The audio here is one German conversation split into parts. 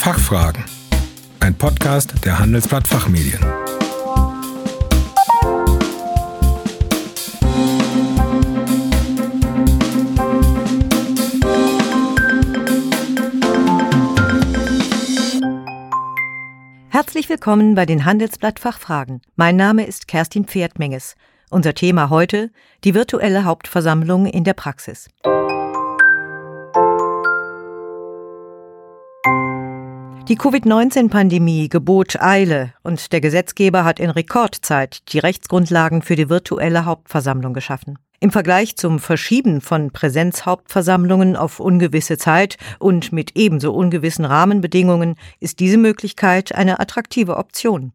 Fachfragen. Ein Podcast der Handelsblatt Fachmedien. Herzlich willkommen bei den Handelsblatt Fachfragen. Mein Name ist Kerstin Pferdmenges. Unser Thema heute die virtuelle Hauptversammlung in der Praxis. Die Covid-19-Pandemie gebot Eile und der Gesetzgeber hat in Rekordzeit die Rechtsgrundlagen für die virtuelle Hauptversammlung geschaffen. Im Vergleich zum Verschieben von Präsenzhauptversammlungen auf ungewisse Zeit und mit ebenso ungewissen Rahmenbedingungen ist diese Möglichkeit eine attraktive Option.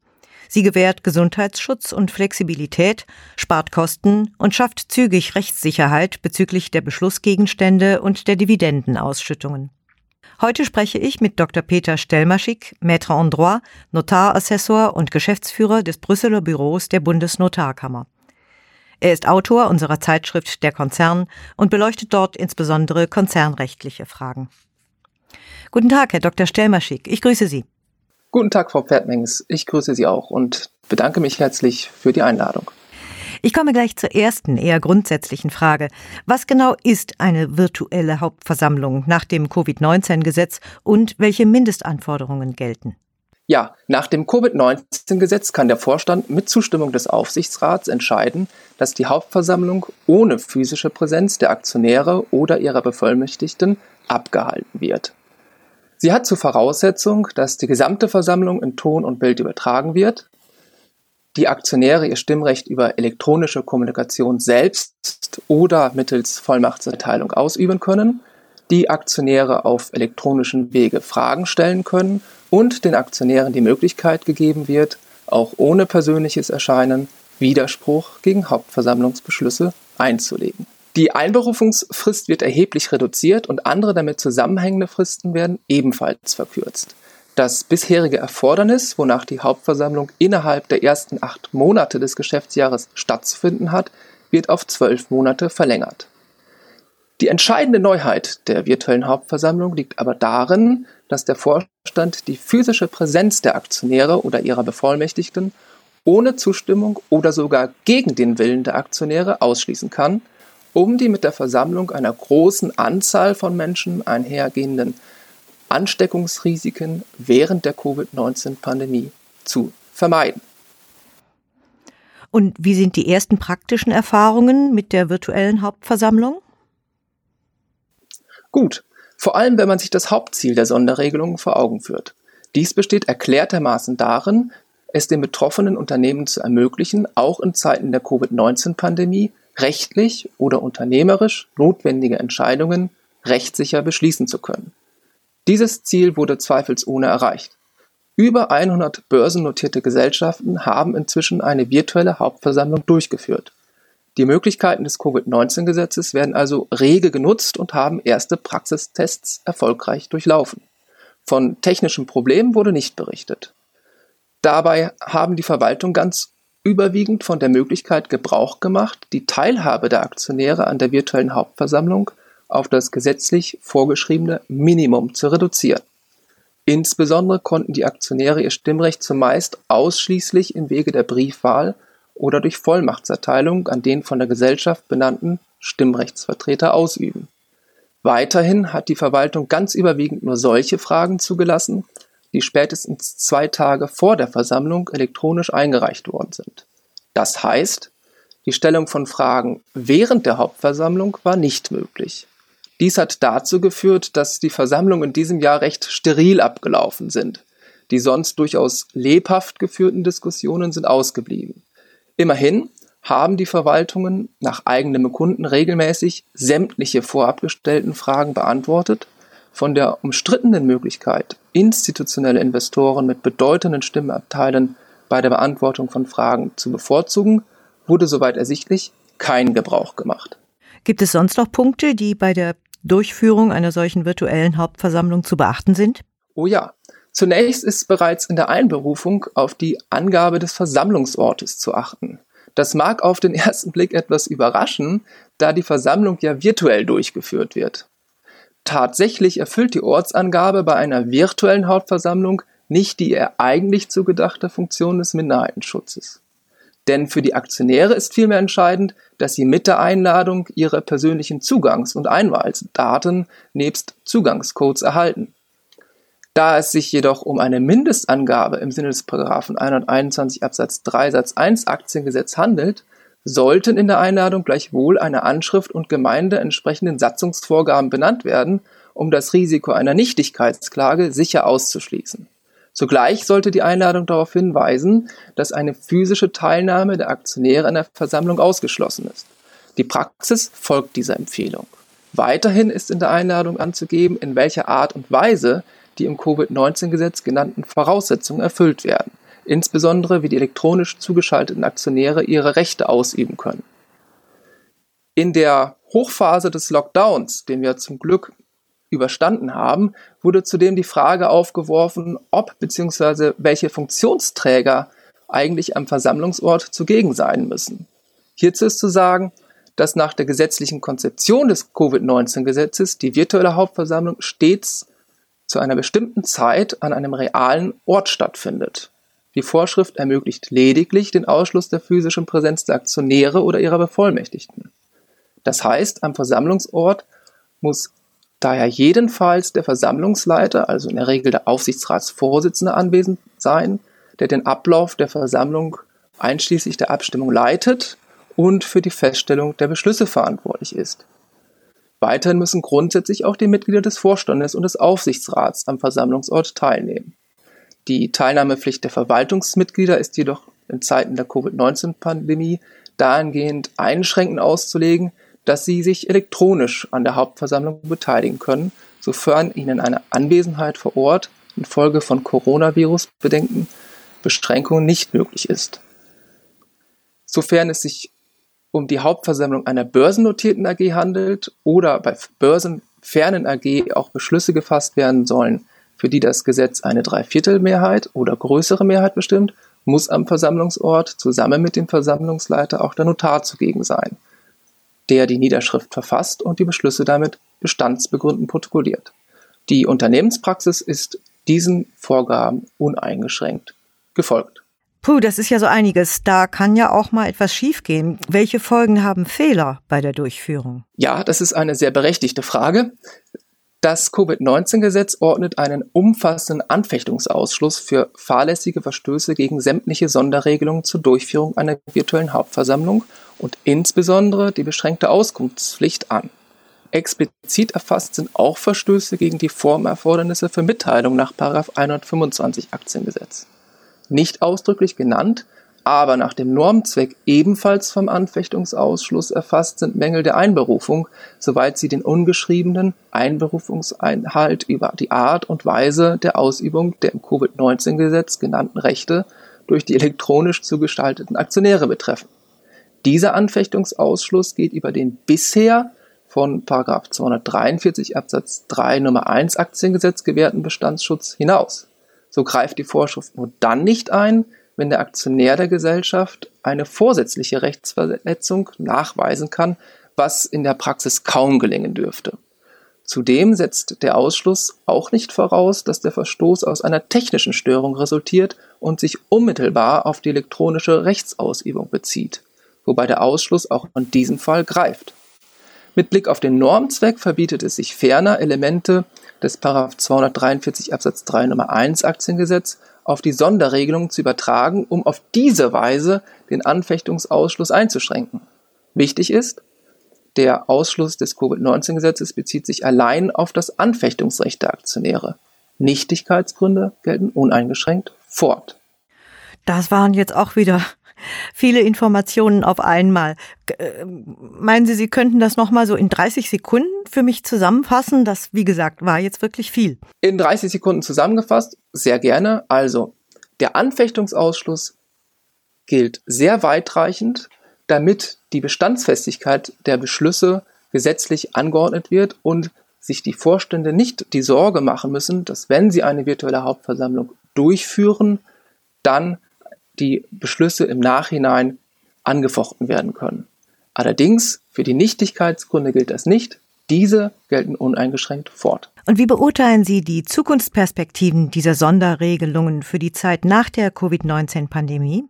Sie gewährt Gesundheitsschutz und Flexibilität, spart Kosten und schafft zügig Rechtssicherheit bezüglich der Beschlussgegenstände und der Dividendenausschüttungen. Heute spreche ich mit Dr. Peter Stellmaschik, Maître en droit, Notarassessor und Geschäftsführer des Brüsseler Büros der Bundesnotarkammer. Er ist Autor unserer Zeitschrift Der Konzern und beleuchtet dort insbesondere konzernrechtliche Fragen. Guten Tag, Herr Dr. Stellmaschik. Ich grüße Sie. Guten Tag, Frau Pferdmengs. Ich grüße Sie auch und bedanke mich herzlich für die Einladung. Ich komme gleich zur ersten, eher grundsätzlichen Frage. Was genau ist eine virtuelle Hauptversammlung nach dem Covid-19-Gesetz und welche Mindestanforderungen gelten? Ja, nach dem Covid-19-Gesetz kann der Vorstand mit Zustimmung des Aufsichtsrats entscheiden, dass die Hauptversammlung ohne physische Präsenz der Aktionäre oder ihrer Bevollmächtigten abgehalten wird. Sie hat zur Voraussetzung, dass die gesamte Versammlung in Ton und Bild übertragen wird, die Aktionäre ihr Stimmrecht über elektronische Kommunikation selbst oder mittels Vollmachtserteilung ausüben können, die Aktionäre auf elektronischen Wege Fragen stellen können und den Aktionären die Möglichkeit gegeben wird, auch ohne persönliches Erscheinen Widerspruch gegen Hauptversammlungsbeschlüsse einzulegen. Die Einberufungsfrist wird erheblich reduziert und andere damit zusammenhängende Fristen werden ebenfalls verkürzt. Das bisherige Erfordernis, wonach die Hauptversammlung innerhalb der ersten acht Monate des Geschäftsjahres stattzufinden hat, wird auf zwölf Monate verlängert. Die entscheidende Neuheit der virtuellen Hauptversammlung liegt aber darin, dass der Vorstand die physische Präsenz der Aktionäre oder ihrer Bevollmächtigten ohne Zustimmung oder sogar gegen den Willen der Aktionäre ausschließen kann, um die mit der Versammlung einer großen Anzahl von Menschen einhergehenden Ansteckungsrisiken während der Covid-19-Pandemie zu vermeiden. Und wie sind die ersten praktischen Erfahrungen mit der virtuellen Hauptversammlung? Gut, vor allem wenn man sich das Hauptziel der Sonderregelungen vor Augen führt. Dies besteht erklärtermaßen darin, es den betroffenen Unternehmen zu ermöglichen, auch in Zeiten der Covid-19-Pandemie rechtlich oder unternehmerisch notwendige Entscheidungen rechtssicher beschließen zu können. Dieses Ziel wurde zweifelsohne erreicht. Über 100 börsennotierte Gesellschaften haben inzwischen eine virtuelle Hauptversammlung durchgeführt. Die Möglichkeiten des Covid-19-Gesetzes werden also rege genutzt und haben erste Praxistests erfolgreich durchlaufen. Von technischen Problemen wurde nicht berichtet. Dabei haben die Verwaltung ganz überwiegend von der Möglichkeit Gebrauch gemacht, die Teilhabe der Aktionäre an der virtuellen Hauptversammlung auf das gesetzlich vorgeschriebene Minimum zu reduzieren. Insbesondere konnten die Aktionäre ihr Stimmrecht zumeist ausschließlich im Wege der Briefwahl oder durch Vollmachtserteilung an den von der Gesellschaft benannten Stimmrechtsvertreter ausüben. Weiterhin hat die Verwaltung ganz überwiegend nur solche Fragen zugelassen, die spätestens zwei Tage vor der Versammlung elektronisch eingereicht worden sind. Das heißt, die Stellung von Fragen während der Hauptversammlung war nicht möglich. Dies hat dazu geführt, dass die Versammlungen in diesem Jahr recht steril abgelaufen sind. Die sonst durchaus lebhaft geführten Diskussionen sind ausgeblieben. Immerhin haben die Verwaltungen nach eigenem Bekunden regelmäßig sämtliche vorab gestellten Fragen beantwortet. Von der umstrittenen Möglichkeit, institutionelle Investoren mit bedeutenden Stimmenabteilen bei der Beantwortung von Fragen zu bevorzugen, wurde soweit ersichtlich kein Gebrauch gemacht. Gibt es sonst noch Punkte, die bei der Durchführung einer solchen virtuellen Hauptversammlung zu beachten sind? Oh ja. Zunächst ist bereits in der Einberufung auf die Angabe des Versammlungsortes zu achten. Das mag auf den ersten Blick etwas überraschen, da die Versammlung ja virtuell durchgeführt wird. Tatsächlich erfüllt die Ortsangabe bei einer virtuellen Hauptversammlung nicht die ihr eigentlich zugedachte Funktion des Minderheitenschutzes. Denn für die Aktionäre ist vielmehr entscheidend, dass sie mit der Einladung ihre persönlichen Zugangs- und Einwahldaten nebst Zugangscodes erhalten. Da es sich jedoch um eine Mindestangabe im Sinne des Paragraphen 121 Absatz 3 Satz 1 Aktiengesetz handelt, sollten in der Einladung gleichwohl eine Anschrift und Gemeinde entsprechenden Satzungsvorgaben benannt werden, um das Risiko einer Nichtigkeitsklage sicher auszuschließen. Zugleich sollte die Einladung darauf hinweisen, dass eine physische Teilnahme der Aktionäre an der Versammlung ausgeschlossen ist. Die Praxis folgt dieser Empfehlung. Weiterhin ist in der Einladung anzugeben, in welcher Art und Weise die im Covid-19-Gesetz genannten Voraussetzungen erfüllt werden, insbesondere wie die elektronisch zugeschalteten Aktionäre ihre Rechte ausüben können. In der Hochphase des Lockdowns, den wir zum Glück überstanden haben, wurde zudem die Frage aufgeworfen, ob bzw. welche Funktionsträger eigentlich am Versammlungsort zugegen sein müssen. Hierzu ist zu sagen, dass nach der gesetzlichen Konzeption des Covid-19-Gesetzes die virtuelle Hauptversammlung stets zu einer bestimmten Zeit an einem realen Ort stattfindet. Die Vorschrift ermöglicht lediglich den Ausschluss der physischen Präsenz der Aktionäre oder ihrer Bevollmächtigten. Das heißt, am Versammlungsort muss daher jedenfalls der Versammlungsleiter, also in der Regel der Aufsichtsratsvorsitzende, anwesend sein, der den Ablauf der Versammlung einschließlich der Abstimmung leitet und für die Feststellung der Beschlüsse verantwortlich ist. Weiterhin müssen grundsätzlich auch die Mitglieder des Vorstandes und des Aufsichtsrats am Versammlungsort teilnehmen. Die Teilnahmepflicht der Verwaltungsmitglieder ist jedoch in Zeiten der Covid-19-Pandemie dahingehend einschränkend auszulegen, dass sie sich elektronisch an der Hauptversammlung beteiligen können, sofern ihnen eine Anwesenheit vor Ort infolge von Coronavirus-bedingten Beschränkungen nicht möglich ist. Sofern es sich um die Hauptversammlung einer börsennotierten AG handelt oder bei börsenfernen AG auch Beschlüsse gefasst werden sollen, für die das Gesetz eine Dreiviertelmehrheit oder größere Mehrheit bestimmt, muss am Versammlungsort zusammen mit dem Versammlungsleiter auch der Notar zugegen sein, der die Niederschrift verfasst und die Beschlüsse damit bestandsbegründend protokolliert. Die Unternehmenspraxis ist diesen Vorgaben uneingeschränkt gefolgt. Puh, das ist ja so einiges. Da kann ja auch mal etwas schiefgehen. Welche Folgen haben Fehler bei der Durchführung? Ja, das ist eine sehr berechtigte Frage. Das Covid-19-Gesetz ordnet einen umfassenden Anfechtungsausschluss für fahrlässige Verstöße gegen sämtliche Sonderregelungen zur Durchführung einer virtuellen Hauptversammlung und insbesondere die beschränkte Auskunftspflicht an. Explizit erfasst sind auch Verstöße gegen die Formerfordernisse für Mitteilung nach 125 Aktiengesetz nicht ausdrücklich genannt, aber nach dem Normzweck ebenfalls vom Anfechtungsausschluss erfasst sind Mängel der Einberufung, soweit sie den ungeschriebenen Einberufungseinhalt über die Art und Weise der Ausübung der im Covid-19-Gesetz genannten Rechte durch die elektronisch zugestalteten Aktionäre betreffen. Dieser Anfechtungsausschluss geht über den bisher von 243 Absatz 3 Nummer 1 Aktiengesetz gewährten Bestandsschutz hinaus. So greift die Vorschrift nur dann nicht ein, wenn der Aktionär der Gesellschaft eine vorsätzliche Rechtsverletzung nachweisen kann, was in der Praxis kaum gelingen dürfte. Zudem setzt der Ausschluss auch nicht voraus, dass der Verstoß aus einer technischen Störung resultiert und sich unmittelbar auf die elektronische Rechtsausübung bezieht, wobei der Ausschluss auch in diesem Fall greift. Mit Blick auf den Normzweck verbietet es sich ferner, Elemente des 243 Absatz 3 Nummer 1 Aktiengesetz auf die Sonderregelung zu übertragen, um auf diese Weise den Anfechtungsausschluss einzuschränken. Wichtig ist, der Ausschluss des Covid-19-Gesetzes bezieht sich allein auf das Anfechtungsrecht der Aktionäre. Nichtigkeitsgründe gelten uneingeschränkt fort. Das waren jetzt auch wieder viele Informationen auf einmal. Äh, meinen Sie, Sie könnten das nochmal so in 30 Sekunden für mich zusammenfassen? Das, wie gesagt, war jetzt wirklich viel. In 30 Sekunden zusammengefasst, sehr gerne. Also, der Anfechtungsausschluss gilt sehr weitreichend, damit die Bestandsfestigkeit der Beschlüsse gesetzlich angeordnet wird und sich die Vorstände nicht die Sorge machen müssen, dass wenn sie eine virtuelle Hauptversammlung durchführen, dann die Beschlüsse im Nachhinein angefochten werden können. Allerdings für die Nichtigkeitsgründe gilt das nicht. Diese gelten uneingeschränkt fort. Und wie beurteilen Sie die Zukunftsperspektiven dieser Sonderregelungen für die Zeit nach der Covid-19-Pandemie?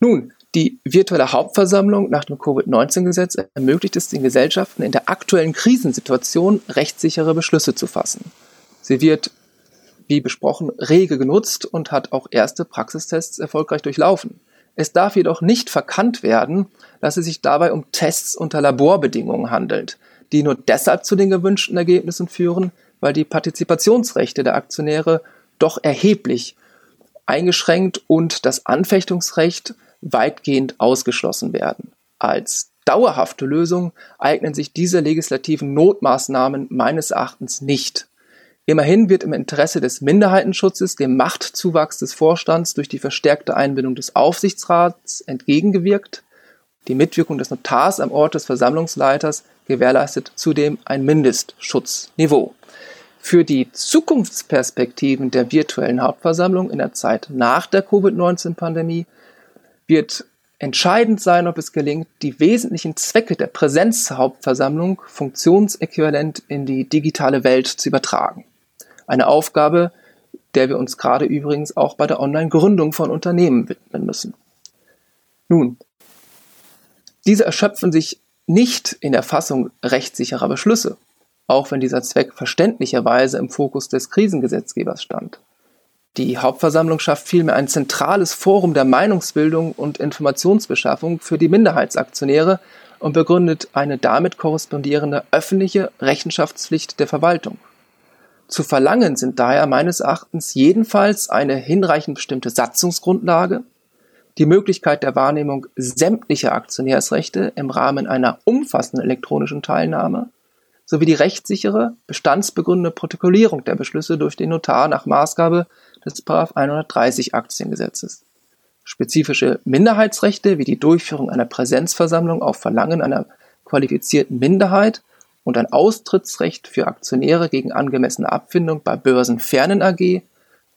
Nun, die virtuelle Hauptversammlung nach dem Covid-19-Gesetz ermöglicht es den Gesellschaften in der aktuellen Krisensituation rechtssichere Beschlüsse zu fassen. Sie wird, wie besprochen, rege genutzt und hat auch erste Praxistests erfolgreich durchlaufen. Es darf jedoch nicht verkannt werden, dass es sich dabei um Tests unter Laborbedingungen handelt, die nur deshalb zu den gewünschten Ergebnissen führen, weil die Partizipationsrechte der Aktionäre doch erheblich eingeschränkt und das Anfechtungsrecht weitgehend ausgeschlossen werden. Als dauerhafte Lösung eignen sich diese legislativen Notmaßnahmen meines Erachtens nicht. Immerhin wird im Interesse des Minderheitenschutzes dem Machtzuwachs des Vorstands durch die verstärkte Einbindung des Aufsichtsrats entgegengewirkt. Die Mitwirkung des Notars am Ort des Versammlungsleiters gewährleistet zudem ein Mindestschutzniveau. Für die Zukunftsperspektiven der virtuellen Hauptversammlung in der Zeit nach der Covid-19-Pandemie wird entscheidend sein, ob es gelingt, die wesentlichen Zwecke der Präsenzhauptversammlung funktionsäquivalent in die digitale Welt zu übertragen. Eine Aufgabe, der wir uns gerade übrigens auch bei der Online-Gründung von Unternehmen widmen müssen. Nun, diese erschöpfen sich nicht in der Fassung rechtssicherer Beschlüsse, auch wenn dieser Zweck verständlicherweise im Fokus des Krisengesetzgebers stand. Die Hauptversammlung schafft vielmehr ein zentrales Forum der Meinungsbildung und Informationsbeschaffung für die Minderheitsaktionäre und begründet eine damit korrespondierende öffentliche Rechenschaftspflicht der Verwaltung. Zu verlangen sind daher meines Erachtens jedenfalls eine hinreichend bestimmte Satzungsgrundlage, die Möglichkeit der Wahrnehmung sämtlicher Aktionärsrechte im Rahmen einer umfassenden elektronischen Teilnahme sowie die rechtssichere, bestandsbegründete Protokollierung der Beschlüsse durch den Notar nach Maßgabe des 130 Aktiengesetzes. Spezifische Minderheitsrechte wie die Durchführung einer Präsenzversammlung auf Verlangen einer qualifizierten Minderheit und ein Austrittsrecht für Aktionäre gegen angemessene Abfindung bei Börsenfernen AG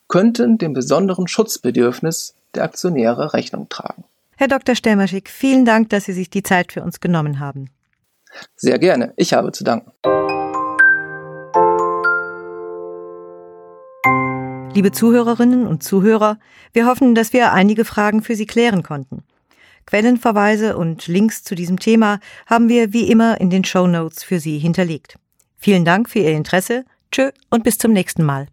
könnten dem besonderen Schutzbedürfnis der Aktionäre Rechnung tragen. Herr Dr. Stelmaschik, vielen Dank, dass Sie sich die Zeit für uns genommen haben. Sehr gerne. Ich habe zu danken. Liebe Zuhörerinnen und Zuhörer, wir hoffen, dass wir einige Fragen für Sie klären konnten. Quellenverweise und Links zu diesem Thema haben wir wie immer in den Show Notes für Sie hinterlegt. Vielen Dank für Ihr Interesse. Tschö und bis zum nächsten Mal.